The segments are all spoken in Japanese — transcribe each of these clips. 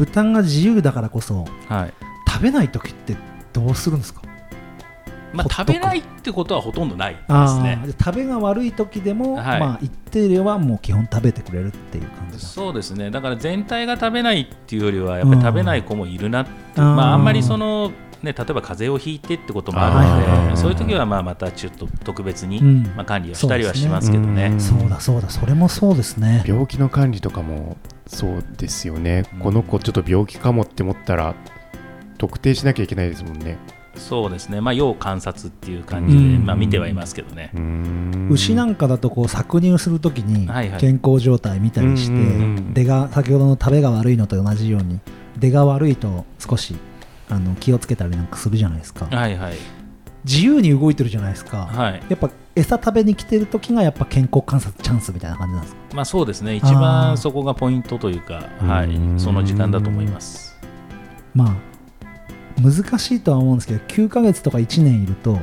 豚が自由だからこそはい。食べない時ってどうするんですか？まあ、食べないってことはほとんどないですあね食べが悪い時でも、はい。まあ一定量はもう基本食べてくれるっていう感じそうですね。だから全体が食べないっていうよりはやっぱり食べない子もいるなっていう、うんまあ、あんまりその、ね、例えば風邪をひいてってこともあるのでそういう時はまあまたちょっと特別に、うん。まあ、管理をしたりはしますけどね。うん。そうだそうだ。それもそうですね。病気の管理とかもそうですよね、うん。この子ちょっと病気かもって思ったら特定しなきゃいけないですもんね。そうですね、まあ、要観察っていう感じで、うん。まあ、見てはいますけどね。牛なんんかだとこう搾乳するときに健康状態見たりして、出が先ほどの食べが悪いのと同じように出が悪いと少しあの気をつけたりなんかするじゃないですか。はいはい。自由に動いてるじゃないですか、はい。やっぱ餌食べに来てる時がやっぱ健康観察チャンスみたいな感じなんですか？まあ、そうですね、一番そこがポイントというか、はうん。い、その時間だと思います。まあ難しいとは思うんですけど9ヶ月とか1年いると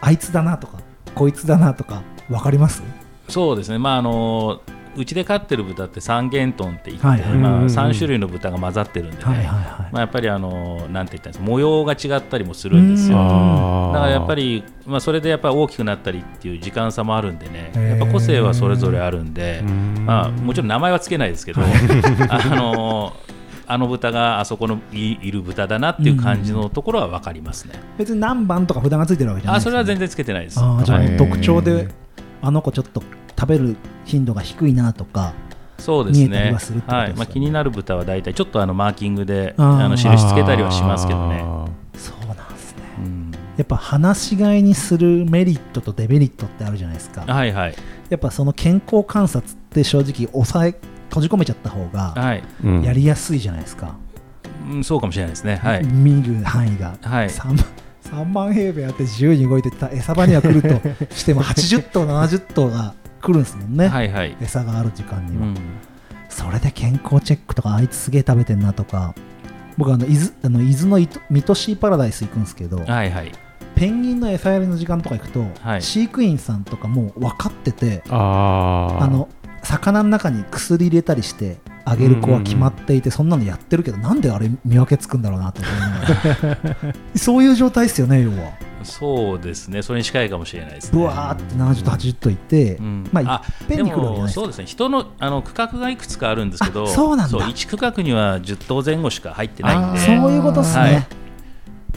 あいつだなとかこいつだなとか分かります？そうですね、まああのうちで飼ってる豚って三元豚って言って、はいはい。まあ、うんうんうん。3種類の豚が混ざってるんでね、はいはいはい、まあ、やっぱりあのなんて言ったんです。か模様が違ったりもするんですよ。だからやっぱり、まあ、それでやっぱり大きくなったりっていう時間差もあるんでね、やっぱ個性はそれぞれあるんで、うん。まあ、もちろん名前はつけないですけど、あのあの豚があそこのいいる豚だなっていう感じのところは分かりますね。別に何番とか札がついてるわけじゃないね。それは全然つけてないです。あーじゃあは特徴であの子ちょっと食べる頻度が低いなとかそうです見えたりねはするってことですよね。はい。まあ、気になる豚は大体ちょっとあのマーキングであの印つけたりはしますけどね。あそうなんですね。うん。やっぱ放し飼いにするメリットとデメリットってあるじゃないですか。はいはい。やっぱその健康観察って正直抑え閉じ込めちゃった方がやりやすいじゃないですか、うん、そうかもしれないですね。はい、見る範囲が、はい 3, 万3万平米あって自由に動いてた餌場には来ると しても80頭70頭が来るんですもんね、はいはい。餌がある時間には、うん。それで健康チェックとかあいつすげえ食べてんなとか。僕あの伊豆あの伊豆の水戸シーパラダイス行くんですけどはいはい。ペンギンの餌やりの時間とか行くと、はい。飼育員さんとかもう分かっててあの魚の中に薬入れたりしてあげる子は決まっていて、そんなのやってるけどなんであれ見分けつくんだろうなと思いながらそういう状態ですよね要は。そうですね。それに近いかもしれないですね。ブワーって70と80頭いて、うん。まあいっぺんに来るわけじゃないそうですね。人のあの区画がいくつかあるんですけどあそうなんだ。1区画には10頭前後しか入ってないんで。そういうことですね、はい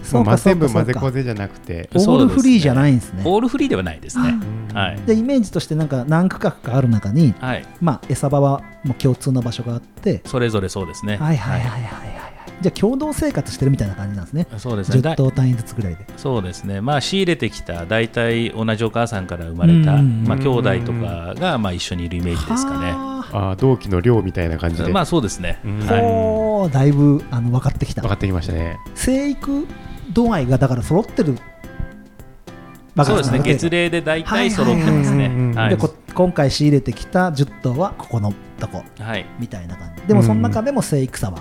そうかそうかそうか混ぜこぜじゃなくてオールフリーじゃないんですね。オールフリーではないですね。うん。はい。でイメージとしてなんか何区画かある中に、はい。まあ、餌場はもう共通の場所があって、それぞれそうですね。はいはいはいはいはいはい。じゃあ共同生活してるみたいな感じなんですね。10そうですね。だ頭単位ずつぐらいで。そうですね。まあ仕入れてきた大体同じお母さんから生まれたうんまあ兄弟とかがまあ一緒にいるイメージですかね。はあ。同期の寮みたいな感じで。まあそうですね。うん。はいだいぶあの分かってきた。分かってきましたね。生育度合いがだから揃ってるそうですね。月齢で大体揃ってますね。はいはい。はいはいでこ今回仕入れてきた10頭はここのとこはい。みたいな感じ。でもその中でも生育差は、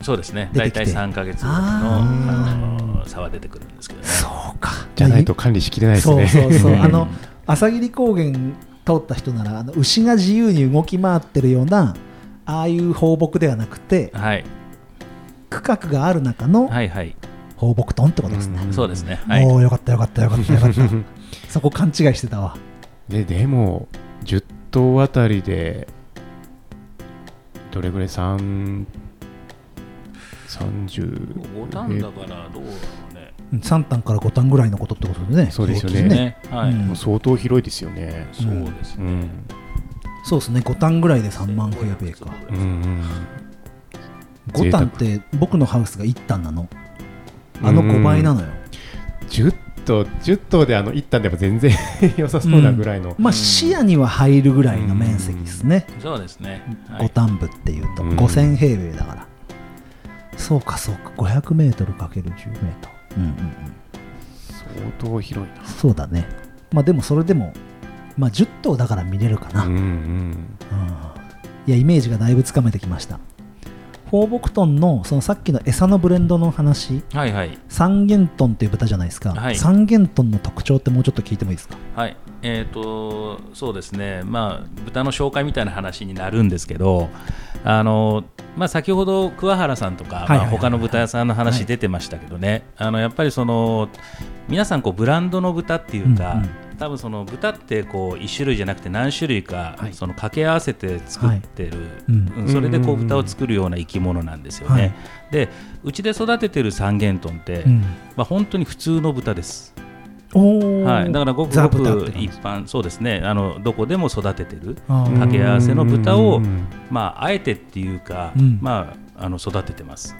そうですね。大体3か月ぐらいのああの差は出てくるんですけどね。そうか。じゃないと管理しきれないですね。そうそうそう。うん。あの朝霧高原通った人ならあの牛が自由に動き回ってるようなああいう放牧ではなくてはい。区画がある中のはいはい放牧豚ってことですね、うんそうですね。はい。おおよかったよかったよかったよかった。そこ勘違いしてたわ。ででも10頭あたりでどれぐらい？3 30 5単だからどうだろうね。3単から5単ぐらいのことってことでね。そうですよね。ね。はい、うん。もう相当広いですよね。そうですね、うん。そうですね。5単ぐらいで3万平米か。うんうん。5単って僕のハウスが1単なのあの5倍なのよ。10頭10頭であの1単でも全然 良さそうなぐらいの、まあ視野には入るぐらいの面積ですね。そうですね、はい。五反部っていうとうん。5000平米だから。そうかそうか。500m×10 メートルうんうんうん。相当広いな。そうだね。まあでもそれでもまあ10頭だから見れるかな、うんうん。うん。いやイメージがだいぶつかめてきました放牧豚のそのさっきの餌のブレンドの話。はいはい。三元豚っていう豚じゃないですか、はい。三元豚の特徴ってもうちょっと聞いてもいいですか？はい。えーとそうですね、まあ、豚の紹介みたいな話になるんですけど、あのまあ、先ほど桑原さんとか、はいはいはい。まあ、他の豚屋さんの話出てましたけどね、あのやっぱりその皆さんこうブランドの豚っていうか、うんうん多分その豚ってこう1種類じゃなくて何種類か、はい。その掛け合わせて作ってる、うん。うん。それでこう豚を作るような生き物なんですよね。はい。でうちで育ててる三元豚って、うん。まあ、本当に普通の豚です。はい、だからごくザごく一般そうですね。あのどこでも育ててる。掛け合わせの豚をうん。まああえてっていうか、うん。まああの育ててます。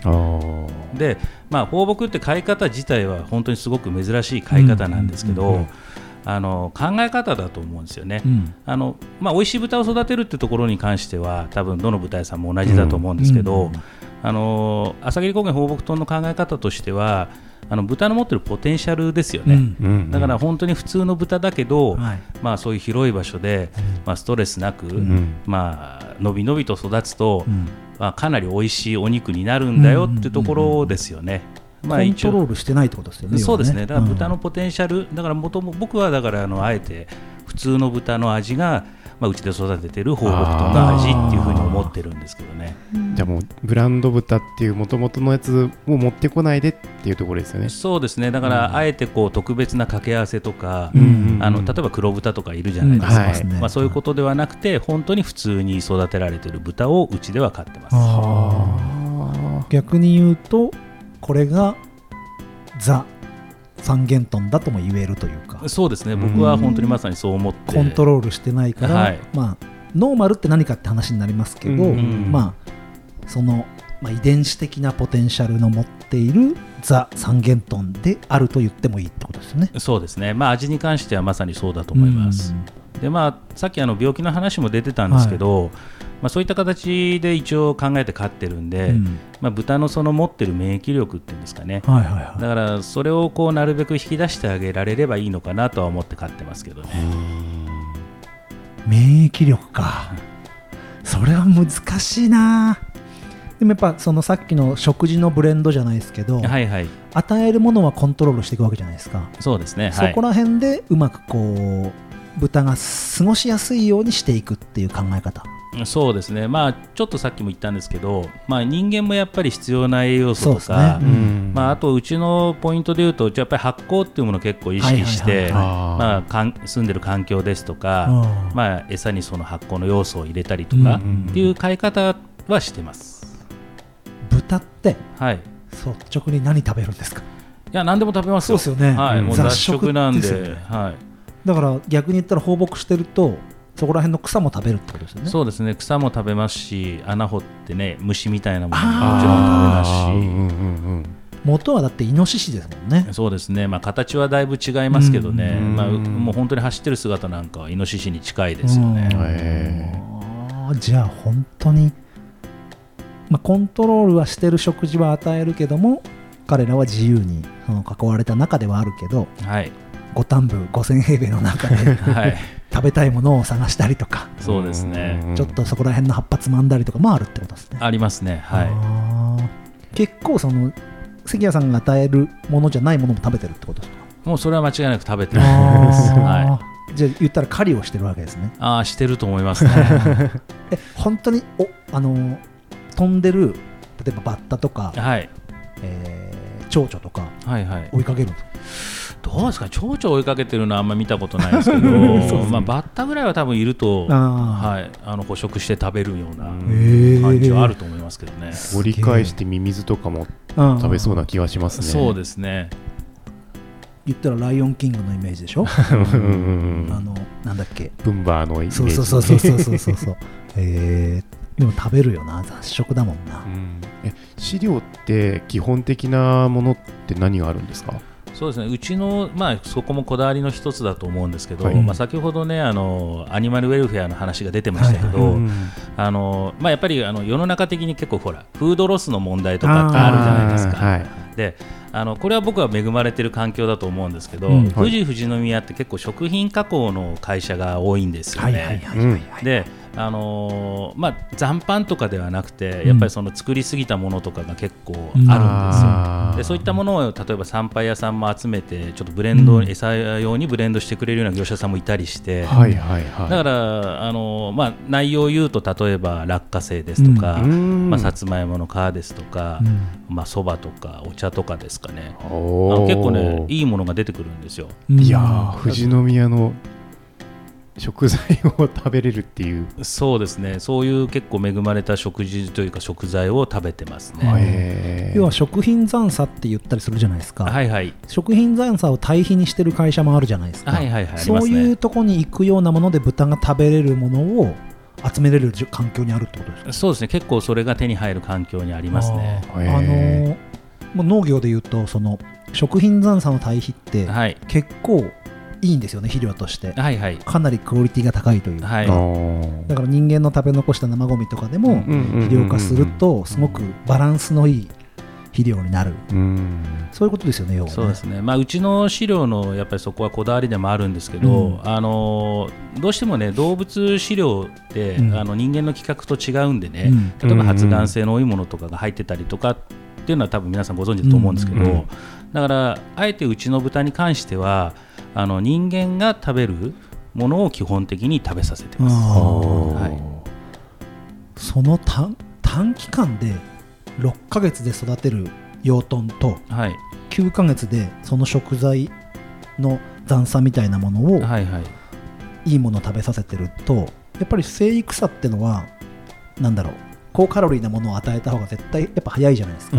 でまあ放牧って飼い方自体は本当にすごく珍しい飼い方なんですけど、うんうんうんあの考え方だと思うんですよね、うん。あのまあ、美味しい豚を育てるってところに関しては多分どの豚屋さんも同じだと思うんですけど、うんあの朝霧高原放牧豚の考え方としてはあの豚の持ってるポテンシャルですよね、うん。うんだから本当に普通の豚だけど、はい。まあ、そういう広い場所で、まあ、ストレスなく、うんまあのびのびと育つと、うん。まあ、かなり美味しいお肉になるんだよってところですよね。まあ、コントロールしてないってことですよねそうですね、だから豚のポテンシャル、だから元も僕はだからあのあえて普通の豚の味が、まあ、うちで育ててる放牧豚の味っていうふうに思ってるんですけどね。じゃあもうブランド豚っていう元々のやつを持ってこないでっていうところですよね。そうですね、だからあえてこう特別な掛け合わせとか、うんあの例えば黒豚とかいるじゃないですか、うん。はい。まあ、そういうことではなくて、本当に普通に育てられてる豚をうちでは飼ってます。逆に言うとこれがザ三元豚だとも言えるというか。そうですね、僕は本当にまさにそう思って、コントロールしてないから、はい。まあノーマルって何かって話になりますけど、うん。まあその、まあ、遺伝子的なポテンシャルの持っているザ三元豚であると言ってもいいってことですよね。そうですね、まあ、味に関してはまさにそうだと思います。でまあ、さっきあの病気の話も出てたんですけど、まあ、そういった形で一応考えて飼ってるんで、うん。まあ、豚のその持ってる免疫力っていうんですかね、はいはいはい。だからそれをこうなるべく引き出してあげられればいいのかなとは思って飼ってますけどね。免疫力か。それは難しいな。でもやっぱそのさっきの食事のブレンドじゃないですけど、はいはい、与えるものはコントロールしていくわけじゃないですか、そうですね、そはい。こら辺でうまくこう豚が過ごしやすいようにしていくっていう考え方そうですね、まあ、ちょっとさっきも言ったんですけど、まあ、人間もやっぱり必要な栄養素とか、ですね。まあ、あとうちのポイントでいうと、やっぱり発酵っていうものを結構意識して、住んでる環境ですとか、うん。まあ、餌にその発酵の要素を入れたりとかうんうんうん。っていう飼い方はしてます。豚ってはい、い率直に何食べるんですか？や何でも食べますよ。そうですよね。はい、もう雑雑食食なんで、ね。はい、だから逆に言ったら放牧してるとそこら辺の草も食べるってことですよね。そうですね、草も食べますし、穴掘ってね、虫みたいなものももちろん食べますし。うんうんうん元はだってイノシシですもんね。そうですね、まあ、形はだいぶ違いますけどね、うん。まあ、うもう本当に走ってる姿なんかはイノシシに近いですよね。じゃあ本当に、まあ、コントロールはしてる食事は与えるけども彼らは自由にその囲われた中ではあるけどはい、五反部5000平米の中ではい、食べたいものを探したりとか、そうですね、うんちょっとそこら辺の葉っぱつまんだりとかもあるってことですね。ありますね、はい。結構その関谷さんが与えるものじゃないものも食べてるってことですか？もうそれは間違いなく食べてるます。はあい、ーじゃあ言ったら狩りをしてるわけですね。ああ、してると思いますね。え本当におあの飛んでる例えばバッタとか、はい、えー蝶々とかはい、はい。追いかけるんですか？どうですか、蝶々追いかけてるのはあんまり見たことないですけど、ね、まあ、バッタぐらいは多分いると、はい、あの捕食して食べるような感じはあると思いますけどね。折り返してミミズとかも食べそうな気がしますね。そうですね。言ったら「ライオンキング」のイメージでしょ？うん、あのなんだっけ？ブンバーのイメージ。そうそうそうそうそうそうそえー、でも食べるよな雑食だもんな、うん、え飼料って基本的なものって何があるんですか？そうですね。うちの、まあ、そこもこだわりの一つだと思うんですけど、はい。まあ、先ほどねあのアニマルウェルフェアの話が出てましたけど、あのまあ、やっぱりあの世の中的に結構ほらフードロスの問題とかってあるじゃないですか。はいであのこれは僕は恵まれてる環境だと思うんですけど、うん富士富士宮って結構食品加工の会社が多いんですよね。はいはいはいはいはい、であのーまあ、残飯とかではなくて、やっぱりその作りすぎたものとかが結構あるんですよ。でそういったものを例えば参拝屋さんも集めてちょっとブレンド、うん。餌用にブレンドしてくれるような業者さんもいたりして、はいはいはい。だからあの、まあ、内容を言うと例えば落花生ですとか、うん。まあ、さつまいもの皮ですとかうん。まあそばとかお茶とかですかね。結構ねいいものが出てくるんですよ。うんいやー富士宮の食材を食べれるっていう。そうですね。そういう結構恵まれた食事というか食材を食べてますね。要は食品残差って言ったりするじゃないですか、はいはい。食品残差を堆肥にしてる会社もあるじゃないですか、はいはいはい。そういうとこに行くようなもので豚が食べれるものを集めれる環境にあるってことですか？そうですね。結構それが手に入る環境にありますね。あのーもう農業でいうとその食品残差の堆肥ってはい。結構いいんですよね肥料として。はいはい。かなりクオリティが高いというか、はい。だから人間の食べ残した生ゴミとかでも肥料化するとすごくバランスのいい肥料になる。うん。そういうことですよね要はね。そうですね、まあ、うちの飼料のやっぱりそこはこだわりでもあるんですけど、うん。あのどうしてもね動物飼料って、うん。あの人間の規格と違うんでね、うん。例えば発がん性の多いものとかが入ってたりとかっていうのは多分皆さんご存知だと思うんですけど、うんうん。だからあえてうちの豚に関してはあの人間が食べるものを基本的に食べさせてます。はい。その短短期間で6ヶ月で育てる養豚とはい。9ヶ月でその食材の残差みたいなものをはいはい。いいものを食べさせてるとやっぱり生育差ってのはなんだろう高カロリーなものを与えた方が絶対やっぱ早いじゃないですか、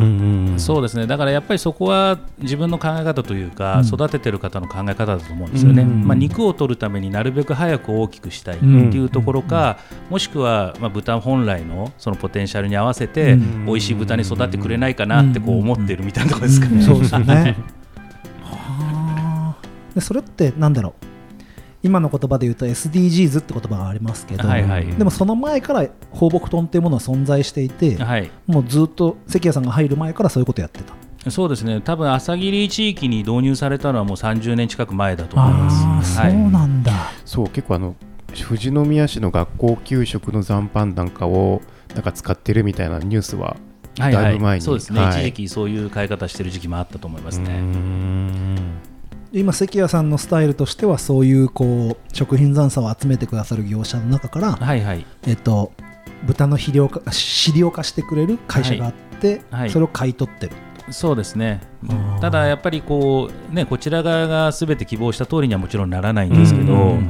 そうですね。だからやっぱりそこは自分の考え方というか、うん。育ててる方の考え方だと思うんですよね、うんまあ、肉を取るためになるべく早く大きくしたいってうんいうところか、もしくはまあ豚本来のそのポテンシャルに合わせて、うん。美味しい豚に育ってくれないかなってこう思ってるみたいなところですかね。そうでね。はあ。でそれってなんだろう？今の言葉で言うと SDGs って言葉がありますけど、はいはい。でもその前から放牧豚っていうものは存在していて、はい。もうずっと関谷さんが入る前からそういうことやってた。そうですね。多分朝霧地域に導入されたのはもう30年近く前だと思います。はい。そうなんだ。そう結構あの富士宮市の学校給食の残飯なんかをなんか使ってるみたいなニュースははいだいぶ前に。はい、そうですね、はい。一時期そういう買い方してる時期もあったと思いますね。ん今関谷さんのスタイルとしてはそういうこう食品残差を集めてくださる業者の中から、はいはい。えっと、豚の肥料化飼料化してくれる会社があって、はいそれを買い取ってる。そうですね。ただやっぱりこう、ね、こちら側がすべて希望した通りにはもちろんならないんですけど、うん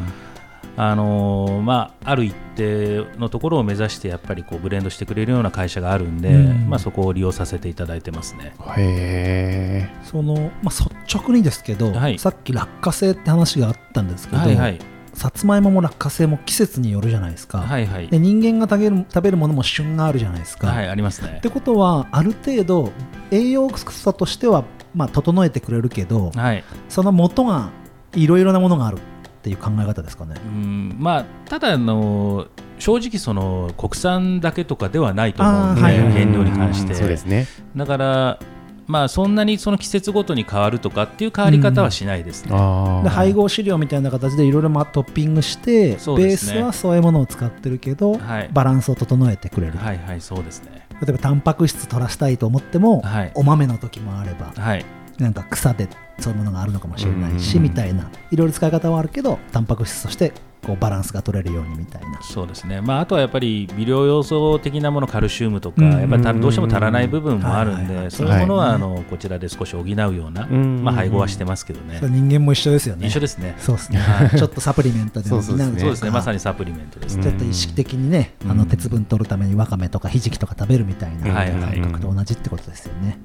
あのーまあ、ある一定のところを目指してやっぱりこうブレンドしてくれるような会社があるんで、うん。まあ、そこを利用させていただいてますね。へその、まあ、率直にですけど、はい。さっき落花生って話があったんですけど、はいはい。さつまいもも落花生も季節によるじゃないですか、はいはい。で人間が食べる食べるものも旬があるじゃないですか、はいありますね。っ。てことはある程度栄養素としては、まあ、整えてくれるけどはい。その元がいろいろなものがあるっていう考え方ですかね。うん。まあ、ただあの正直その国産だけとかではないと思う。んで、はいはい原料に関して。そうですね。だから、まあ、そんなにその季節ごとに変わるとかっていう変わり方はしないですね。あで配合飼料みたいな形でいろいろトッピングして、ベースはそういうものを使ってるけど、はい。バランスを整えてくれる、はいはいそうですね。例えばタンパク質取らしたいと思っても、はい。お豆の時もあれば。はいなんか草でそういうものがあるのかもしれないしうん。みたいないろいろ使い方はあるけどタンパク質としてこうバランスが取れるようにみたいな。そうですね、まあ、あとはやっぱり微量要素的なものカルシウムとか、うん。やっぱりたどうしても足らない部分もあるんで、そういうものは、はい。あのこちらで少し補うような、うん。まあ、配合はしてますけどね。人間も一緒ですよね。一緒ですね。そうですね。はい。ちょっとサプリメントでも そうそうですねそうですね、まさににサプリメントですね。ちょっと意識的にね、うん。あの鉄分取るためにわかめとかひじきとか食べるみたいな感覚と同じってことですよね。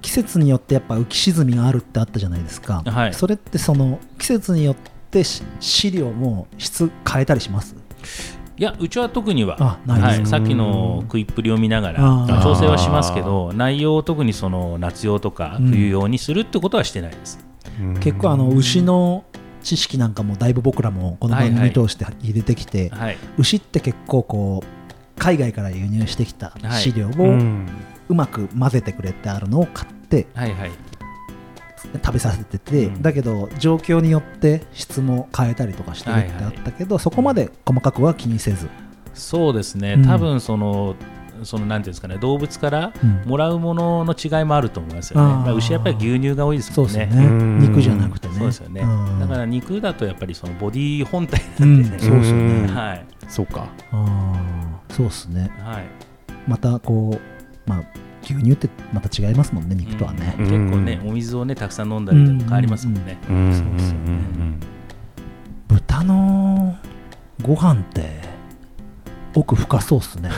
季節によってやっぱ浮き沈みがあるってあったじゃないですか、はい。それってその季節によってし飼料も質変えたりします？いや、うちは特には、あないです。はい、さっきの食いっぷりを見ながら、調整はしますけど、内容を特にその夏用とかうん。冬用にするってことはしてないです。結構あの牛の知識なんかもだいぶ僕らもこの番組通して入れてきて、はい、牛って結構こう海外から輸入してきた飼料をうんうまく混ぜてくれてあるのを買ってはい、はい、食べさせてて、うん。だけど状況によって質も変えたりとかしてるってあったけど、そこまで細かくは気にせず、そうですね、うん。多分そのそのなんていうんですかね動物からうん。もらうものの違いもあると思いますよね、あー。まあ牛はやっぱり牛乳が多いですもんね。そうですよね。うん。肉じゃなくてね。そうですよね、うん。だから肉だとやっぱりそのボディ本体うなんんでね、そうですよね、うんはい。そうか。そうですね。はい。またこうまあ牛乳ってまた違いますもんね肉とはね、うん。結構ねお水をねたくさん飲んだりでも変わりますもんね、うん。そうですよね。ん豚のご飯って奥深そうっすね。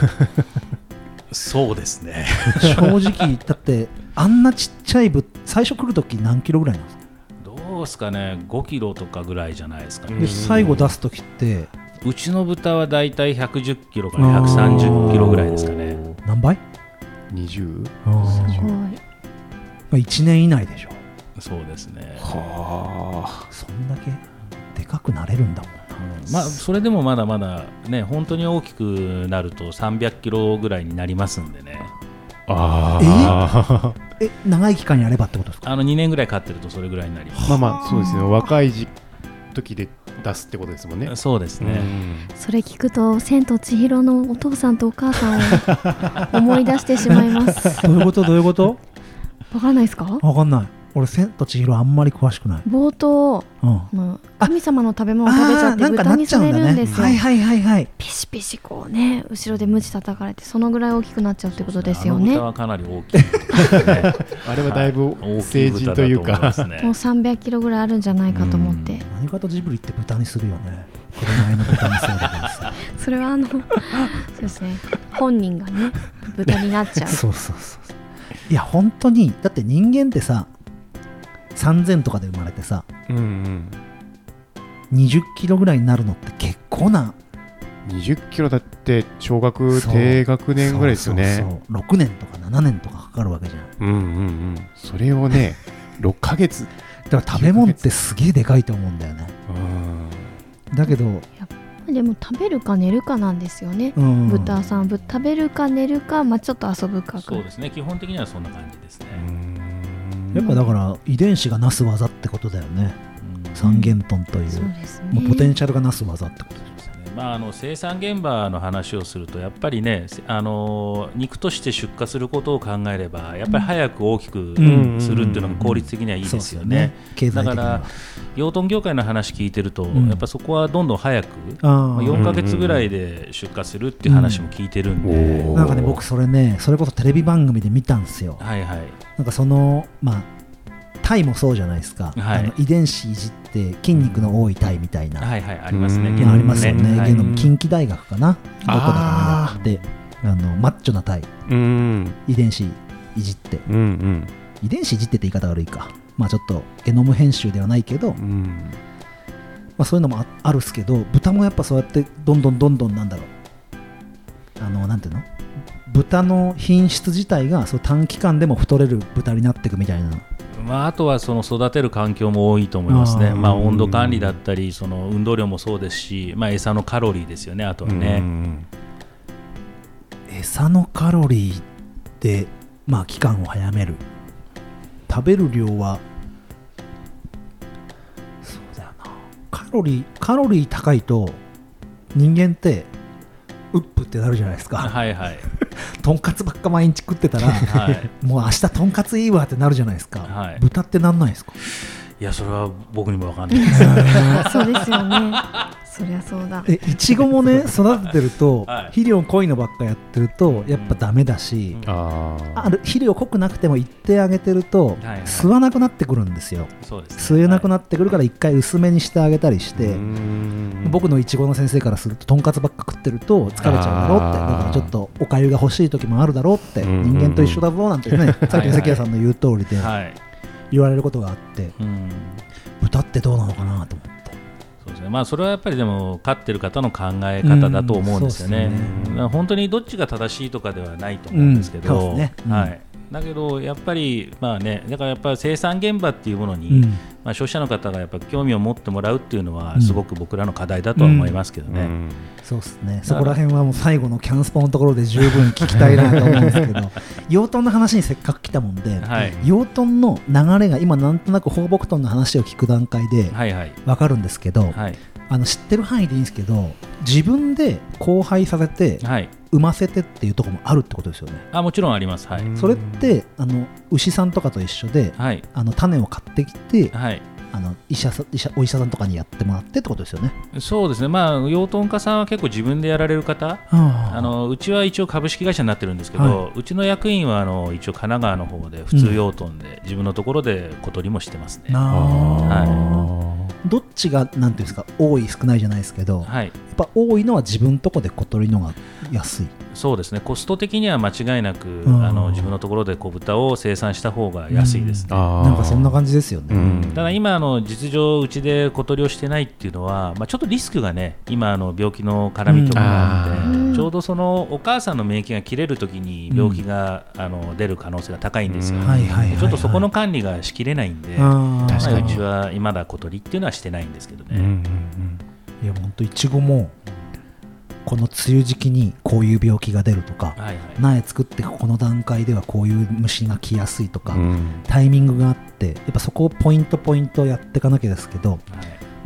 そうですね。正直だってあんなちっちゃいぶ最初来るとき何キロぐらいなんですか？どうですかね。5キロとかぐらいじゃないですかね、うんで最後出すときって？うちの豚はだいたい110キロから130キロぐらいですかね。何倍？20あすごい。まあ1年以内でしょ。そうですね、はそんだけでかくなれるんだもんな。うん。まあそれでもまだまだね本当に大きくなると300キロぐらいになりますんでね。ああ え？長い期間やればってことですか？あの2年ぐらい飼ってるとそれぐらいになりままあまあそうですね。若い時時で出すってことですもんね。すそうですね、それ聞くと「千と千尋」のお父さんとお母さんを 思い出してしまいます。どういうこと？どういうこと？わかんないですか？わかんない俺千と千尋あんまり詳しくない、冒頭うん、神様の食べ物を食べちゃってあーなんか豚にされなっちゃうんだるんですよ、ねはいはいはいはい。ピシピシこうね後ろでムチ叩かれてそのぐらい大きくなっちゃうってことですよあのね豚はかなり大きいね。あれはだいぶ成人というか。す ねもう300キロぐらいあるんじゃないかと思って。何かとジブリって豚にするよね。紅の豚にそうだけどさそれはあの そうですね。本人がね豚になっちゃう。そうそうそうそう。いや本当にだって人間ってさ3000とかで生まれてさうんうん。20キロぐらいになるのって結構な。20キロだって小学低学年ぐらいですよね。そうそうそう。6年とか7年とかかかるわけじゃん。うんうんうん。それをね 6ヶ月。だから食べ物ってすげえでかいと思うんだよね。うん。だけど、でも食べるか寝るかなんですよね、うん、豚さん。ぶ食べるか寝るか、まあ、ちょっと遊ぶかそうですね。基本的にはそんな感じですね、やっぱだから遺伝子がなす技ってことだよね。うん。三元豚という。そうね。もうポテンシャルがなす技ってことまあ、あの生産現場の話をするとやっぱりねせあの肉として出荷することを考えればやっぱり早く大きくんするっていうのが効率的にはいいですよね。だから養豚業界の話聞いてると、ん。やっぱそこはどんどん早く、あまあ、ー4ヶ月ぐらいで出荷するっていう話も聞いてるんで、うんおーなんかね僕それねそれこそテレビ番組で見たんですよ。はいはい。なんかそのまあタイもそうじゃないですか、はい。あの遺伝子いじって筋肉の多いタイみたいな、はいはいありますね。うん。ゲノムありますよね、はい。ゲノム近畿大学かな。どこだかあにやってあのマッチョなタイうん。遺伝子いじって。うんうん。遺伝子いじってって言い方悪いか。まあちょっとゲノム編集ではないけど、まうん。あ、そういうのもああるっすけど豚もやっぱそうやってどんどんどんどんなんだろう。あのなんていうの？豚の品質自体がそう短期間でも太れる豚になっていくみたいなまあ、あとはその育てる環境も多いと思いますね、あーまあ、温度管理だったりその運動量もそうですし、まあ、餌のカロリーですよねあとはうね、ん。餌のカロリーでまあ期間を早める。食べる量はそうだよな。カロリーカロリー高いと人間ってうっぷってなるじゃないですか。はいはいとんかつばっか毎日食ってたらはい。もう明日とんかついいわってなるじゃないですか、はい。豚ってなんないですか？いやそれは僕にも分かんないです。そうですよねそりゃそうだ。えいちごもね 育ててると、はい。肥料濃いのばっかやってるとやっぱダメだし、うん。あー。ある肥料濃くなくても一定あげてると、はいはい。吸わなくなってくるんですよ。そうですね。吸えなくっなってくるから一回薄めにしてあげたりして、うん。僕のいちごの先生からするととんかつばっか食ってると疲れちゃうだろうってだからちょっとおかゆが欲しい時もあるだろうってうん人間と一緒だぞなんてね さっきの関谷さんの言う通りではい、言われることがあって。うん。豚ってどうなのかなと思ってそうですね。まあ、それはやっぱりでも飼ってる方の考え方だと思うんですよね,、うんね。本当にどっちが正しいとかではないと思うんですけど、うんそうですね。うん。はいだけどやっぱりまあねだからやっぱり生産現場っていうものに、うん。まあ、消費者の方がやっぱ興味を持ってもらうっていうのはうん。すごく僕らの課題だとは思いますけどね。うん。そうですね。そこら辺はもう最後のキャンスポのところで十分聞きたいなと思うんですけど 養豚の話にせっかく来たもんで、はい。養豚の流れが今なんとなく放牧豚の話を聞く段階ではいはい。分かるんですけど、はい。あの知ってる範囲でいいんですけど自分で交配させてはい産ませてっていうところもあるってことですよね。あもちろんあります。はい、うん。それってあの牛さんとかと一緒ではい。あの種を買ってきてはい。あの医者さ医者お医者さんとかにやってもらってってことですよね。そうですね。まあ養豚家さんは結構自分でやられる方ああ。のうちは一応株式会社になってるんですけど、はうちの役員はあの一応神奈川の方で普通養豚で、自分のところで小鳥もしてますね。はどっちがなんていうんですか多い少ないじゃないですけど、はい、ぱ多いのは自分とこで小鳥のが安い。そうですね。コスト的には間違いなく、ん。あの自分のところで小豚を生産した方が安いですね。なんかそんな感じですよね。うん。ただ今あの実情うちで小鳥をしてないっていうのは、まあ、ちょっとリスクがね今あの病気の絡みとかがあって、うん。ちょうどそのお母さんの免疫が切れるときに病気が、あの出る可能性が高いんですよ、ちょっとそこの管理がしきれないんで、あー。確かに。まあうちは今だ小鳥っていうのはしてないんですけどね、うんうんいや本当いちごもこの梅雨時期にこういう病気が出るとかはいはい。苗作ってこの段階ではこういう虫が来やすいとか、うんうん。タイミングがあってやっぱそこをポイントポイントやっていかなきゃですけど、はい。ま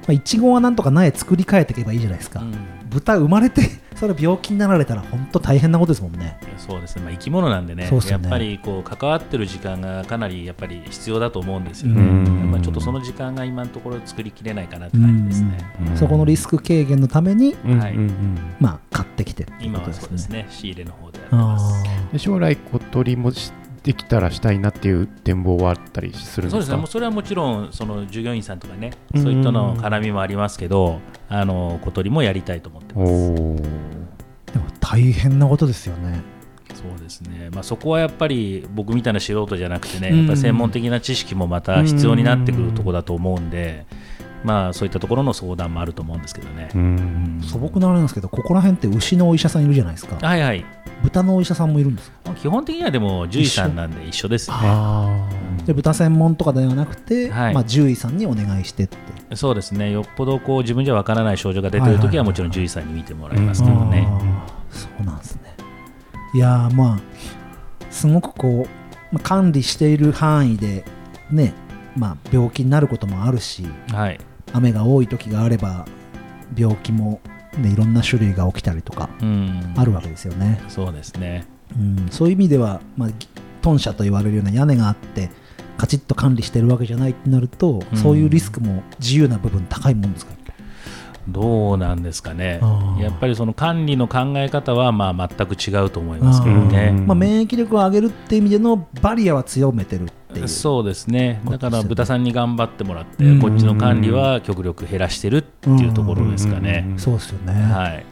あ、いちごはなんとか苗作り変えていけばいいじゃないですか、うん豚生まれて それ病気になられたら本当大変なことですもんね。そうですね、まあ、生き物なんでね。ね。やっぱりこう関わってる時間がかなりやっぱり必要だと思うんですよね、うん。まあ、ちょっとその時間が今のところ作りきれないかなって感じですね、うん。そこのリスク軽減のために、うん。はい。まあ、買ってきてっていう今はことそうですね。仕入れの方でやってあます。で将来小鳥もしできたらしたいなっていう展望はあったりするんそうでかですすね。もうそれはもちろんその従業員さんとかねうん。そういったの絡みもありますけどあの小鳥もやりたいと思ってます。でも大変なことですよね。そうですね、まあ、そこはやっぱり僕みたいな素人じゃなくてね、うん。やっぱり専門的な知識もまた必要になってくるところだと思うんで、まあ、そういったところの相談もあると思うんですけどね。うん。素朴なあれなんですけどここら辺って牛のお医者さんいるじゃないですか。はいはい、豚のお医者さんもいるんですか基本的にはでも獣医さんなんで一緒ですよね。あで豚専門とかではなくて、はい。まあ、獣医さんにお願いしてって。そうですね、よっぽどこう自分じゃわからない症状が出てるときは、もちろん獣医さんに見てもらいますけどね。そうなんですね。いやーまあすごくこう、まあ、管理している範囲でねまあ病気になることもあるし。はい、雨が多い時があれば病気も、ね、いろんな種類が起きたりとかうん、あるわけですよね、そうですね。うん、そういう意味では、まあ、ぎ豚舎と言われるような屋根があってカチッと管理してるわけじゃないってなると、うん。そういうリスクも自由な部分高いもんですか？どうなんですかね。やっぱりその管理の考え方はまあ全く違うと思いますけどね。うん。まあ、免疫力を上げるっていう意味でのバリアは強めてるっていう。そうですね、だから豚さんに頑張ってもらって、うん。こっちの管理は極力減らしてるっていうところですかね。そうですよね、はい、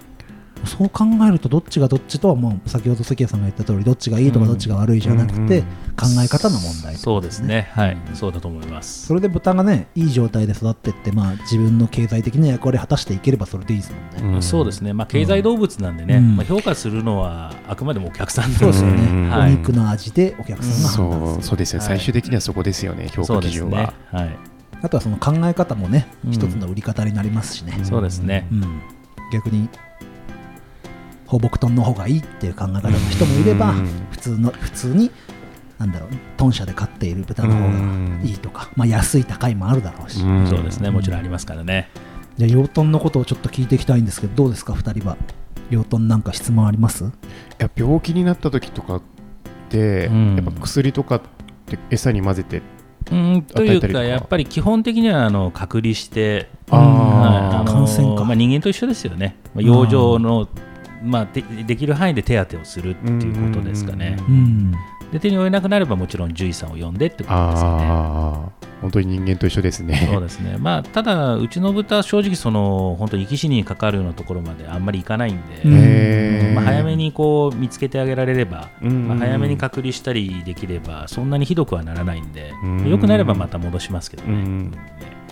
そう考えるとどっちがどっちとはもう先ほど関谷さんが言った通りどっちがいいとかどっちが悪いじゃなくて、うん考え方の問題ってそうことですね、はい、そうだと思います。それで豚がねいい状態で育ってって、まあ、自分の経済的な役割を果たしていければそれでいいですもんね、うん。そうですね、まあ、経済動物なんでね、うん。まあ、評価するのはあくまでもお客さんそうですよね、うん。はい。お肉の味でお客さんが判断そうそうですよ、はい。最終的にはそこですよね評価基準は、、はい、あとはその考え方もね、うん。一つの売り方になりますしね、そうですね。う。ん。逆に放牧豚の方がいいっていう考え方の人もいれば、うん。普通の普通になんだろう豚舎で飼っている豚の方がいいとか、まあ、安い高いもあるだろうし、ん。そうですね、もちろんありますからね。じゃあ養豚のことをちょっと聞いていきたいんですけどどうですか2人は。養豚なんか質問あります？いや病気になった時とかって、うん。やっぱ薬とかって餌に混ぜてうん。というか、与えたりとか？やっぱり基本的にはあの隔離して、あはいあの感染か。まあ、人間と一緒ですよね、まあ、養生の、まあ、でできる範囲で手当てをするっていうことですかね。うん。で手に負えなくなればもちろん獣医さんを呼んでってことですかね。本当に人間と一緒ですね。そうですね、まあ、ただ、うちの豚は正直その、本当に生き死ににかかるようなところまであんまりいかないんで、まあ、早めにこう見つけてあげられれば、うん。まあ、早めに隔離したりできれば、そんなにひどくはならないんでうん、よくなればまた戻しますけどね。うん。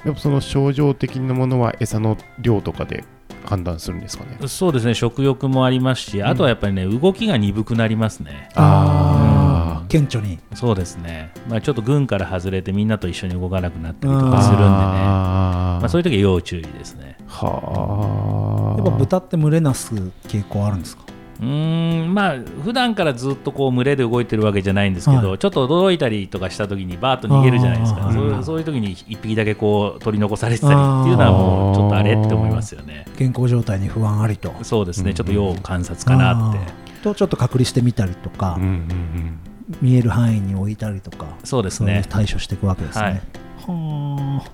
やっぱその症状的なものは餌の量とかで判断するんですかね。そうですね、食欲もありますし、あとはやっぱりね、動きが鈍くなりますね。あうん。顕著に。そうですね、まあ、ちょっと軍から外れてみんなと一緒に動かなくなったりとかするんでね。まあ、そういう時は要注意ですね。はあ。やっぱ豚って群れなす傾向あるんですか？うーんまあ普段からずっとこう群れで動いてるわけじゃないんですけど、はい。ちょっと驚いたりとかした時にバーッと逃げるじゃないですか。そういうそういう時に一匹だけこう取り残されてたりっていうのはもうちょっとあれって思いますよね。健康状態に不安ありと。そうですね。ちょっと要観察かなって。とちょっと隔離してみたりとか、うんうん見える範囲に置いたりとかそうですね。対処していくわけですね、はい。はあ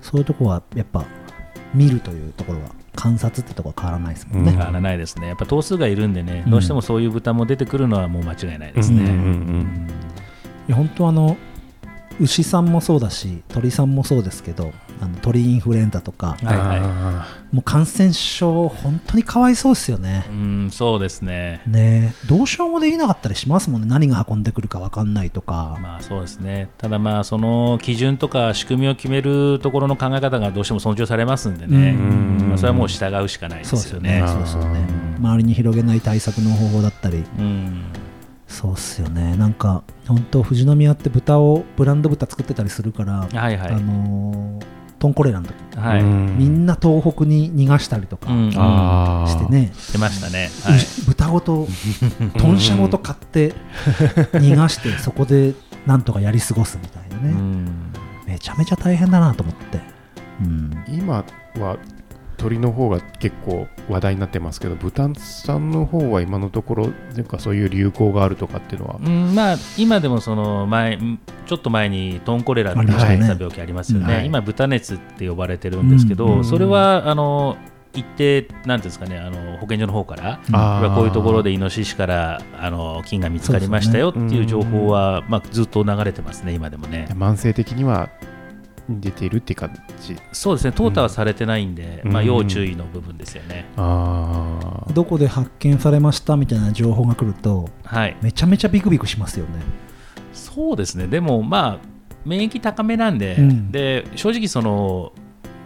そういうとこはやっぱ見るというところは観察ってとこは変わらないですもんね、うん。変わらないですね。やっぱ頭数がいるんでね、うん。どうしてもそういう豚も出てくるのはもう間違いないですね、うんうんうんいや本当あの牛さんもそうだし鳥さんもそうですけどあの鳥インフルエンザとかはいはい。あもう感染症本当にかわいそうですよね。うんそうですね。ね。えどうしようもできなかったりしますもんね。何が運んでくるか分かんないとか、まあそうですね。ただまあその基準とか仕組みを決めるところの考え方がどうしても尊重されますんでね、うん。まあ、それはもう従うしかないでそうですよね。そうですよね。うん。周りに広げない対策の方法だったり。うんそうっすよね。なんか本当富士宮って豚をブランド豚作ってたりするから、はいはい。あのートンコレラの時、はい、うん。みんな東北に逃がしたりとかうん。してね、出ましたね。はい、う豚ごと豚舎ごと買って 逃がしてそこでなんとかやり過ごすみたいなね、うん。めちゃめちゃ大変だなと思って、うん、今は鳥の方が結構話題になってますけど豚さんの方は今のところなんかそういう流行があるとかっていうのは？うんまあ、今でもその前ちょっと前にトンコレラってありましたね。病気ありますよね、うんはい。今、豚熱って呼ばれてるんですけど、うんそれはあの一定、なんですかね、あの保健所の方から、こういうところでイノシシからあの菌が見つかりましたよっていう情報は、まあ、ずっと流れてますね、今でもね。慢性的には出ているっていう感じ。そうですね、淘汰はされてないんで、うん。まあ、要注意の部分ですよね。ああどこで発見されましたみたいな情報が来るとはい、めちゃめちゃビクビクしますよね。そうですね、でも、まあ、免疫高めなんで、うん。で正直その、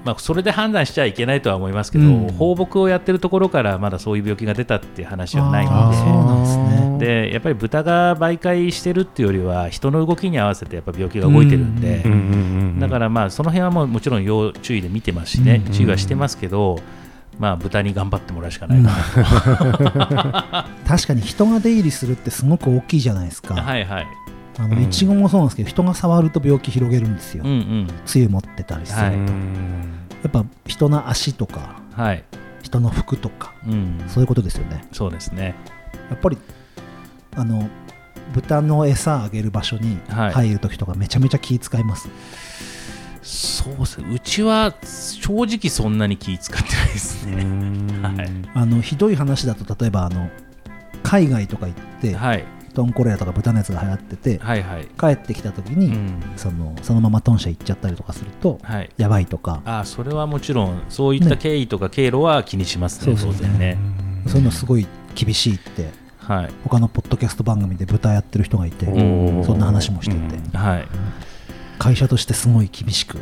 まあ、それで判断しちゃいけないとは思いますけど、うん。放牧をやってるところからまだそういう病気が出たっていう話はないので。すね。ででやっぱり豚が媒介してるっていうよりは人の動きに合わせてやっぱ病気が動いてるんで、うんうんうんうん。だからまあその辺はもうもちろん要注意で見てますしね、うん注意はしてますけど、まあ、豚に頑張ってもらうしかないかな。確かに人が出入りするってすごく大きいじゃないですか、はいはい、あのうん。いちごもそうなんですけど人が触ると病気広げるんですよ、うんうん。つゆ持ってたりすると、はい。やっぱ人の足とかはい。人の服とかうん、そういうことですよね。そうですね。やっぱりあの豚の餌あげる場所にはい。入るときとかめちゃめちゃ気使います、そうですね。うちは正直そんなに気使ってないですね、はい。あのひどい話だと例えばあの海外とか行って、はい、トンコレラとか豚熱が流行ってて、はいはい。帰ってきた時に、うん。そのそのままトンシャ行っちゃったりとかするとはい。やばいとか、あそれはもちろんそういった経緯とか経路は気にしますねそうそう当然ね。そういうのすごい厳しいってはい。他のポッドキャスト番組で豚やってる人がいて、んそんな話もしてて、はい。会社としてすごい厳しく。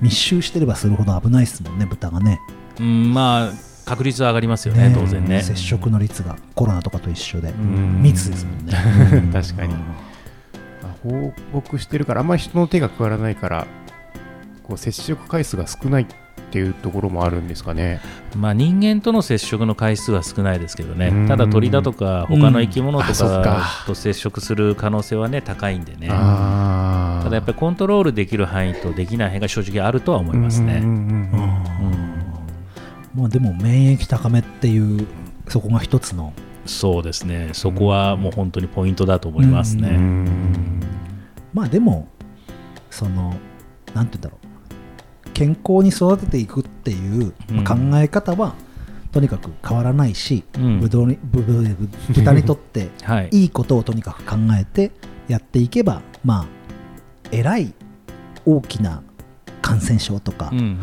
密集してればするほど危ないですもんね豚がね。うんまあ確率は上がりますよねね。当然ね。接触の率がコロナとかと一緒で、ん。密ですもんね。確かに。放牧してるからあんまり人の手が加わらないからこう接触回数が少ないっていうところもあるんですかね。まあ人間との接触の回数は少ないですけどね。うん。ただ鳥だとか他の生き物とあそっか。かと接触する可能性はね高いんでね。ただやっぱりコントロールできる範囲とできない範囲が正直あるとは思いますねまあでも免疫高めっていうそこが一つの。そうですね。そこはもう本当にポイントだと思いますうねん。まあでもそのなんて言うんだろう。健康に育てていくっていううん。考え方は、とにかく変わらないし、うん。ぶどうにぶぶぶ豚にとって はい。いいことをとにかく考えてやっていけばまあえらい大きな感染症とかうんうん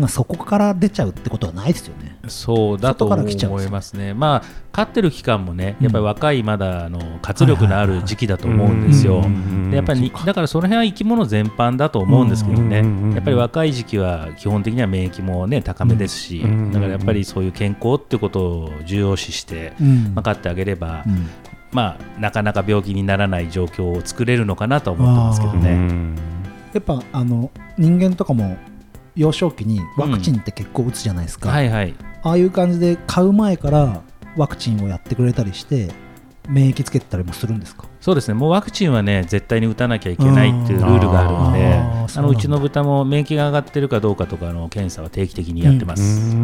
がそこから出ちゃうってことはないですよね。そうだと思いますね。まあ、飼ってる期間もね、うん。やっぱり若い、まだあの活力のある時期だと思うんですよ。でやっぱりにだからその辺は生き物全般だと思うんですけどね、やっぱり若い時期は基本的には免疫も、ね、高めですし、うん。だからやっぱりそういう健康ってことを重要視して、うん。まあ、飼ってあげれば、うん。まあ、なかなか病気にならない状況を作れるのかなと思ってますけどうね。んやっぱあの人間とかも幼少期にワクチンって結構打つじゃないですか、はいはい。ああいう感じで買う前からワクチンをやってくれたりして免疫つけてたりもするんですか？そうですね。もうワクチンはね絶対に打たなきゃいけないっていうルールがあるのであーあのうちの豚も免疫が上がってるかどうかとかの検査は定期的にやってます。そ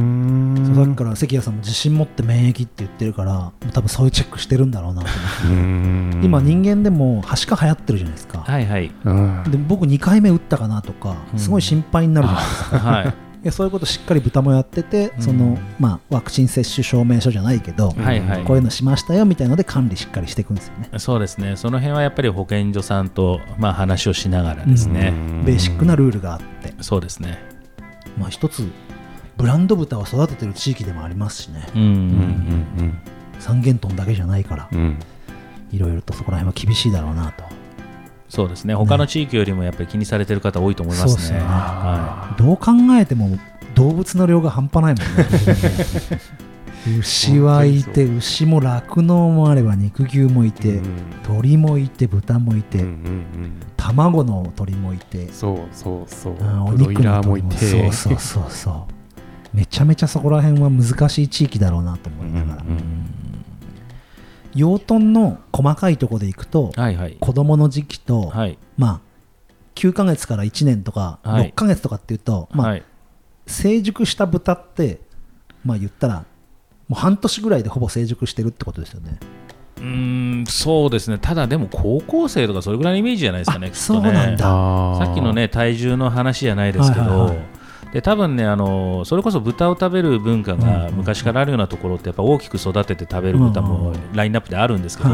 うさっきから関谷さんも自信持って免疫って言ってるからもう多分そういうチェックしてるんだろうなと思って。今人間でもはしか流行ってるじゃないですか、はいはい、間で僕2回目打ったかなとかうん。すごい心配になるじゃないですか、はいいやそういうことしっかり豚もやってて、そのまあ、ワクチン接種証明書じゃないけど、はいはい。こういうのしましたよみたいので管理しっかりしていくんですよね、そうですね。その辺はやっぱり保健所さんと、まあ、話をしながらですね、ベーシックなルールがあって、そうですね。まあ、一つブランド豚を育ててる地域でもありますしね。うん、うんうん三元豚だけじゃないから。いろいろとそこら辺は厳しいだろうなとそうですね。他の地域よりもやっぱり気にされてる方多いと思いますね。はどう考えても動物の量が半端ないもんね。牛はいて牛も酪農もあれば肉牛もいて、鳥もいて豚もいて、卵の鳥もいて。そうそうそう。お肉のラーもい鳥て。そうそうそうそう。めちゃめちゃそこら辺は難しい地域だろうなと思いながら、うんうん養豚の細かいところでいくと、いはいはい。子供の時期と、はい。まあ9ヶ月から1年とかはい。6ヶ月とかっていうと、まあはい。成熟した豚ってまあ言ったらもう半年ぐらいでほぼ成熟してるってことですよね。うーんそうですね。ただでも高校生とかそれぐらいのイメージじゃないですかねねそうなんだ。さっきのね体重の話じゃないですけど、はいはいはいで多分ねあのそれこそ豚を食べる文化が昔からあるようなところってやっぱ大きく育てて食べる豚もラインナップであるんですけど、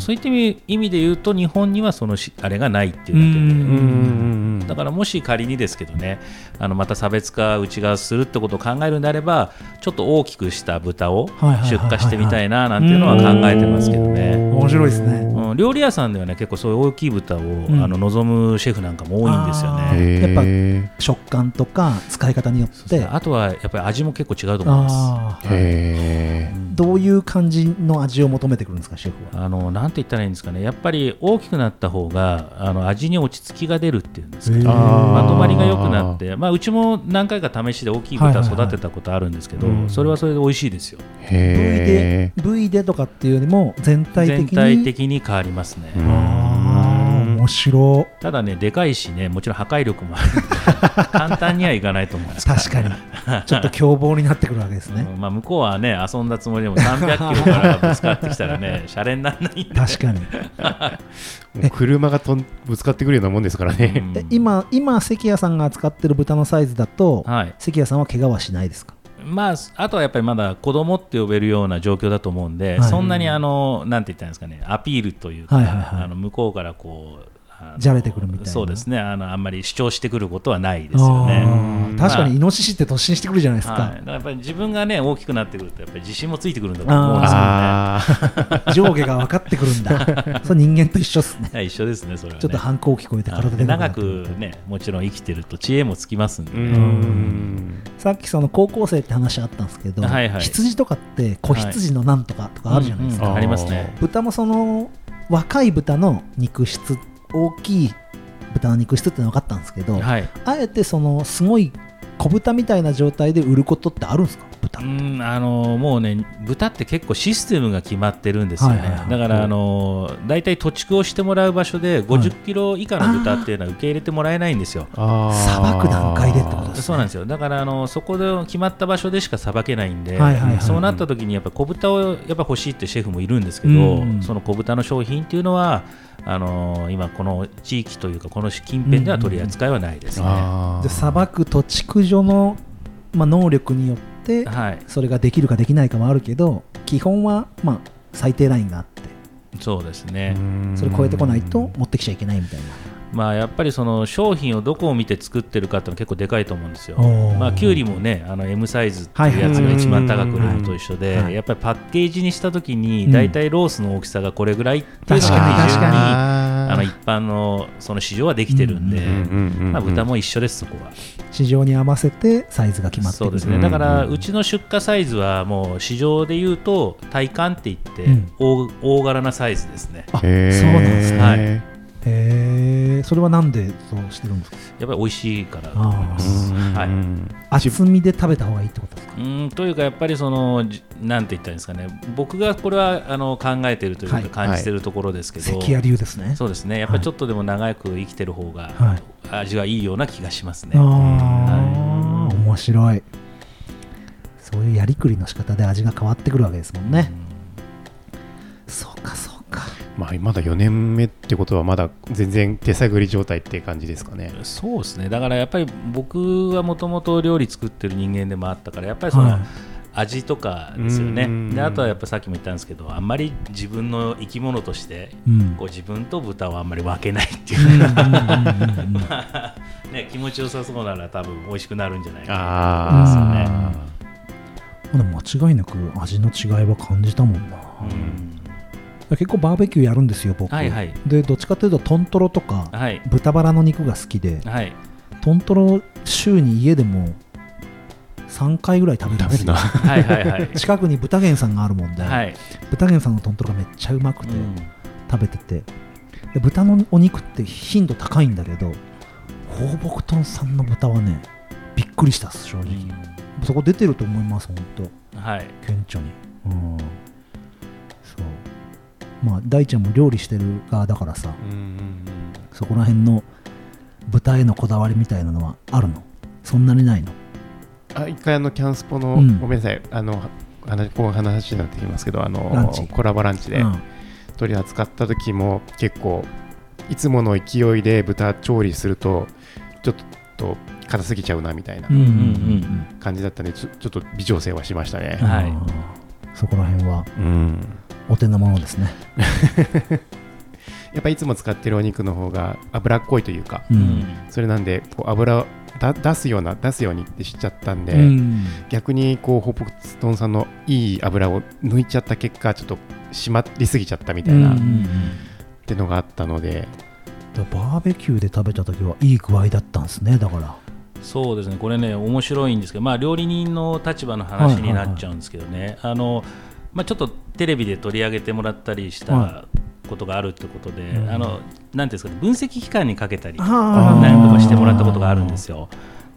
そういった意味意味で言うと日本にはそのしあれがないっていうだけで、うんうんだからもし仮にですけどねあのまた差別化うちがするってことを考えるんであればちょっと大きくした豚を出荷してみたいななんていうのは考えてますけどね。面白いですね。うん、料理屋さんではね結構そういう大きい豚を、ん。あの望むシェフなんかも多いんですよあね。へー。食感とか使い方によって。あとはやっぱり味も結構違うと思います。へどういう感じの味を求めてくるんですかシェフは？あのなんて言ったらいいんですかね。やっぱり大きくなった方があの味に落ち着きが出るっていうんですかまとまりが良くなって、まあ、うちも何回か試しで大きい豚はいはいはい。育てたことあるんですけど、うん。それはそれで美味しいですよ。ー。部位でへ部位でとかっていうよりも全体的に？全体的に変わりますね、面白。ただねでかいしねもちろん破壊力もある。ん で簡単にはいかないと思います確かに。ちょっと凶暴になってくるわけですね。うんまあ、向こうはね遊んだつもりでも300キロからぶつかってきたらね シャレにならないんで。確かに。車がとんぶつかってくるようなもんですからね。うん。え今今関谷さんが扱ってる豚のサイズだと、はい。関谷さんは怪我はしないですか？まあ、あとはやっぱりまだ子供って呼べるような状況だと思うんで、はい。そんなにあのなんて言ったらいいんですかねアピールというか、はいはいはい。あの向こうからこうじゃれてくるみたいな。そうですね。あのあんまり主張してくることはないですよね。確かにイノシシって突進してくるじゃないですか、はい、だからやっぱり自分がね大きくなってくるとやっぱり自信もついてくるんだと思うんですよね。上下が分かってくるんだ。それ人間と一緒っすね。一緒ですねそれはね。ちょっと反抗期超えて体で長ってくねもちろん生きてると知恵もつきますんでうね。ん。さっきその高校生って話あったんですけど、はいはい。羊とかって子羊のなんとかとかあるじゃないですか、うんうんありますね。豚もその若い豚の肉質大きい豚の肉質ってのは分かったんですけど、はい。あえてそのすごい小豚みたいな状態で売ることってあるんですか？豚う、んあのもうね豚って結構システムが決まってるんですよね、はいはいはい。だからあの大体土畜をしてもらう場所で50キロ以下の豚っていうのは受け入れてもらえないんですよ。あー。さばく段階でってことですね。そうなんですよ。だからあのそこで決まった場所でしかさばけないんで、はいはいはい。そうなった時にやっぱ小豚をやっぱ欲しいってシェフもいるんですけど、うん。その小豚の商品っていうのはあの今この地域というかこの近辺では取り扱いはないですね。でさばく土畜所の、まあ、能力によってはい、それができるかできないかもあるけど基本はまあ最低ラインがあって。そうですね。それ超えてこないと持ってきちゃいけないみたいなまあ、やっぱりその商品をどこを見て作ってるかっていうのは結構でかいと思うんですよ。まあ、キュウリもねあの M サイズっていうやつが一番高く売れるのと一緒で、はいやっぱりパッケージにした時うん。に大体ロースの大きさがこれぐらいっていうのが確かにああの一般のその市場はできてるんで、まあ、豚も一緒ですそこは。市場に合わせてサイズが決まってるそうですね、うんだからうちの出荷サイズはもう市場でいうと体感って言ってうん。大,、大柄なサイズですね。あそうなんですかはいへえそれはなんでそうしてるんですか？やっぱり美味しいから。だと思い。まあすうん。はい厚みで食べた方がいいってことですか？うんというかやっぱりそのじなんて言ったらいいんですかね。僕がこれはあの考えてるというはい。か感じてるところですけど、関谷流ですね。そうですね。やっぱりちょっとでも長く生きてる方がはい。味がいいような気がしますね、は面白い。そういうやりくりの仕方で味が変わってくるわけですもんね、そうかそうかまあ、まだ4年目ってことはまだ全然手探り状態っていう感じですかね。うんそうですね。だからやっぱり僕はもともと料理作ってる人間でもあったからやっぱりその、はい。味とかですよね。うん。であとはやっぱさっきも言ったんですけどあんまり自分の生き物としてうん。こう自分と豚をあんまり分けないっていう。ね、気持ちよさそうなら多分美味しくなるんじゃないかな。あでも間違いなく味の違いは感じたもんな、うん結構バーベキューやるんですよ僕、はいはい。でどっちかというとトントロとかはい。豚バラの肉が好きではい。トントロ週に家でも3回ぐらい食べるんですよ。食べるな。はいはいはい。近くに豚源さんがあるもんで、はい、豚源さんのトントロがめっちゃうまくて、うん。食べてて。で豚のお肉って頻度高いんだけど放牧豚さんの豚はねびっくりしたっす正直、そこ出てると思います本当はい。顕著に。うんまあ大ちゃんも料理してる側だからさーうんうん。そこら辺の豚へのこだわりみたいなのはあるの？そんなにないの？あ一回あのキャンスポの、うん。ごめんなさい。あの話こう話になってきますけどあのランチ。コラボランチでうん。取り扱った時も結構いつもの勢いで豚調理するとちょっと硬すぎちゃうなみたいなうんうんうん感じだったんでちょちょっと微調整はしましたね。うん、はい。そこら辺は。うんお手の物ですね。やっぱいつも使ってるお肉の方が脂っこいというかううん。んそれなんでこう油をだ出すような出すようにってしちゃったんで、うん。逆にこうホップストンさんのいい油を抜いちゃった結果ちょっと締まりすぎちゃったみたいな、うんっうん。てのがあったので。バーベキューで食べた時はいい具合だったんですねだから。そうですね。これね面白いんですけど、まあ、料理人の立場の話になっちゃうんですけどね、あのまあ、ちょっとテレビで取り上げてもらったりしたはことがあるってことで、うん。あのなんていうんですかね分析機関にかけたりあ何とかしてもらったことがあるんですよ。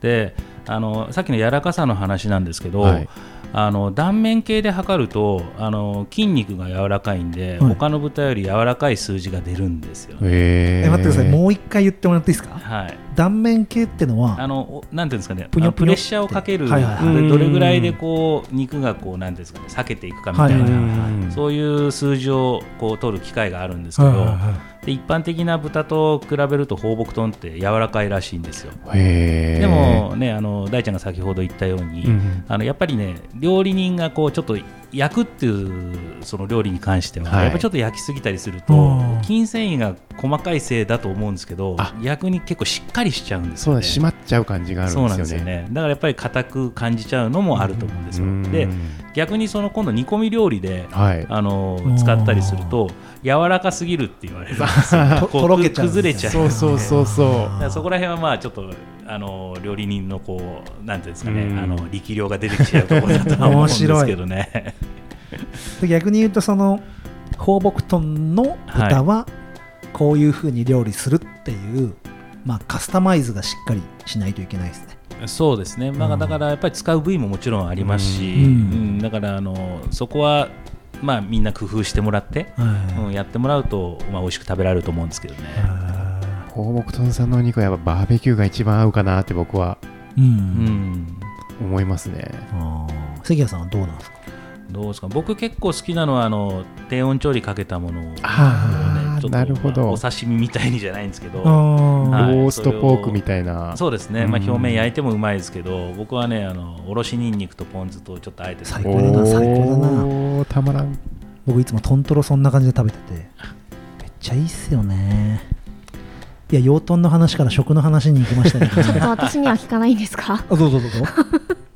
であのさっきの柔らかさの話なんですけど、はいあの断面系で測るとあの筋肉が柔らかいんで、はい。他の豚より柔らかい数字が出るんですよ。ええ待ってください。もう一回言ってもらっていいですか？はい、断面系ってのはあのおなんていうんですかねぷにょぷにょあのプレッシャーをかける、はいはいはい。でどれぐらいでこう肉がこうなんていうんですかね避けていくかみたいな、はいはいうんそういう数字をこう取る機会があるんですけど、はいはいはいで一般的な豚と比べると放牧豚って柔らかいらしいんですよ。でもねあの大ちゃんが先ほど言ったように、うんあのやっぱりね料理人がこうちょっと焼くっていうその料理に関しては、はい。やっぱちょっと焼きすぎたりするとうん。筋繊維が細かいせいだと思うんですけどあ。逆に結構しっかりしちゃうんですよね。そうだ締まっちゃう感じがあるんでよね。ですすよね。だからやっぱり硬く感じちゃうのもあると思うんですよ。うん。で逆にその今度煮込み料理ではい。あのうん。使ったりすると柔らかすぎるって言われるんですよ。崩れちゃうそうそうそうそう。そこら辺はまあちょっとあの料理人のこうなんていうんですかね、うん。あの力量が出てきちゃうところだとは思うんですけどね。で逆に言うとその放牧豚の豚はこういうふうに料理するっていう、まあ、カスタマイズがしっかりしないといけないですね。そうですね、まあ、うん。だからやっぱり使う部位ももちろんありますし、うん。うん。だからあのそこは、まあ、みんな工夫してもらって、うん、やってもらうと、まあ、美味しく食べられると思うんですけどね。放牧豚さんのお肉はやっぱバーベキューが一番合うかなって僕はうん。うん。思いますね。関谷さんはどうなんですか？どうですか？僕結構好きなのはあの低温調理かけたものを、ね、なるほど。まあお刺身みたいにじゃないんですけど、あはいローストポークみたいな。そうですね、まあ、うん。表面焼いてもうまいですけど、僕はねあのおろしにんにくとポン酢とちょっとあえて最高だな最高だな。たまらん。僕いつもトントロそんな感じで食べててめっちゃいいっすよねいや養豚の話から食の話に行きましたけど ちょっと私には聞かないんですか？あどうぞどうぞ。あ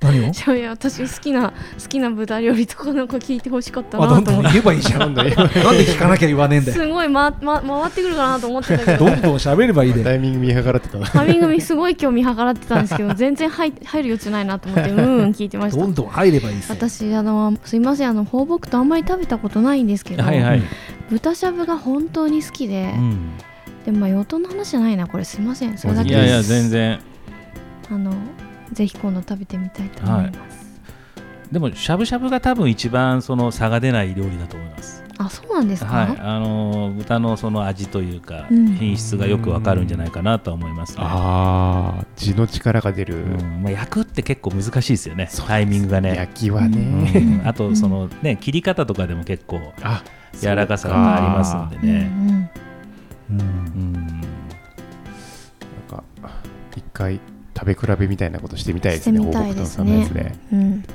何を？いやいや私好きな好きな豚料理とかなんか聞いてほしかったあどどんなんと思って言えばいいじゃん なんで聞かなきゃ言わねえんだよ。すごい、まま、回ってくるかなと思ってたけど。どんどん喋ればいいで。タイミング見計らってた。なタイミング見すごい今日見計らってたんですけど全然入入る余地ないなと思ってうんうん聞いてました。どんどん入ればいいですよ私あのすいませんあの放牧とあんまり食べたことないんですけど、はいはい、豚しゃぶが本当に好きで、うん、でもまあ与党の話じゃないなこれ。すいません。それだけいやいや全然。あのぜひ今度食べてみたいと思います、でもしゃぶしゃぶが多分一番その差が出ない料理だと思います。あそうなんですか、はい。あの豚のその味というか、うん。品質がよくわかるんじゃないかなとは思いますね。ああ地の力が出る、うん。まあ、焼くって結構難しいですよね。タイミングがね。焼きはうね、ん。あとそのね切り方とかでも結構あ柔らかさがありますんでうんねうん。うんなんか一回食べ比べみたいなことしてみたいですねしてみたいですね。放牧豚さんのやつで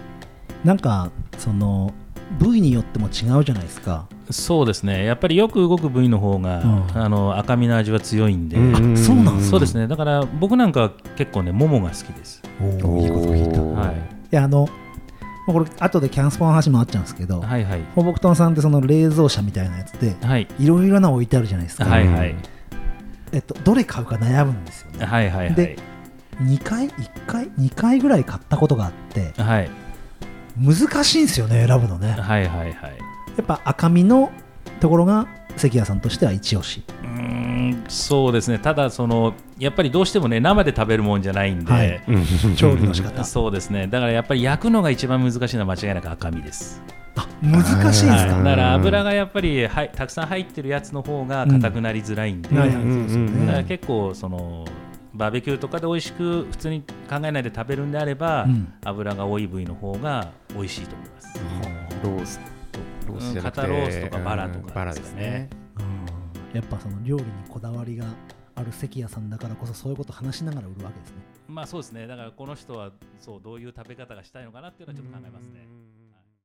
なんかその部位によっても違うじゃないですか。そうですね。やっぱりよく動く部位の方が、うん。あの赤身の味は強いんで、んそうなんですそうですね。だから僕なんかは結構ねももが好きです、おおいいこと聞いた。いはい、やあのまあこれ後でキャンスポの話もあっちゃうんですけどはいはい。放牧豚さんってその冷蔵車みたいなやつではい。いろいろな置いてあるじゃないですか、はいはい。えっと、どれ買うか悩むんですよね。はいはいはい。で2回1回2回ぐらい買ったことがあってはい。難しいんですよね選ぶのね。やはいはいはい。っぱ赤身のところが関谷さんとしては一押しうーんそうですね。ただそのやっぱりどうしてもね生で食べるもんじゃないんで、はい。うん。調理の仕方。そうですね。だからやっぱり焼くのが一番難しいのは間違いなく赤身です。あ難しいんですはい、か、だから油がやっぱりはいたくさん入ってるやつの方が硬くなりづらいんで、うんだから結構そのバーベキューとかで美味しく普通に考えないで食べるんであれば、うん。油が多い部位の方が美味しいと思います、ローストロースじゃなくて肩ロースとかバラとかですねやっぱその料理にこだわりがある関谷さんだからこそそういうこと話しながら売るわけですね。まあそうですね。だからこの人はそうどういう食べ方がしたいのかなっていうのはちょっと考えますね、うん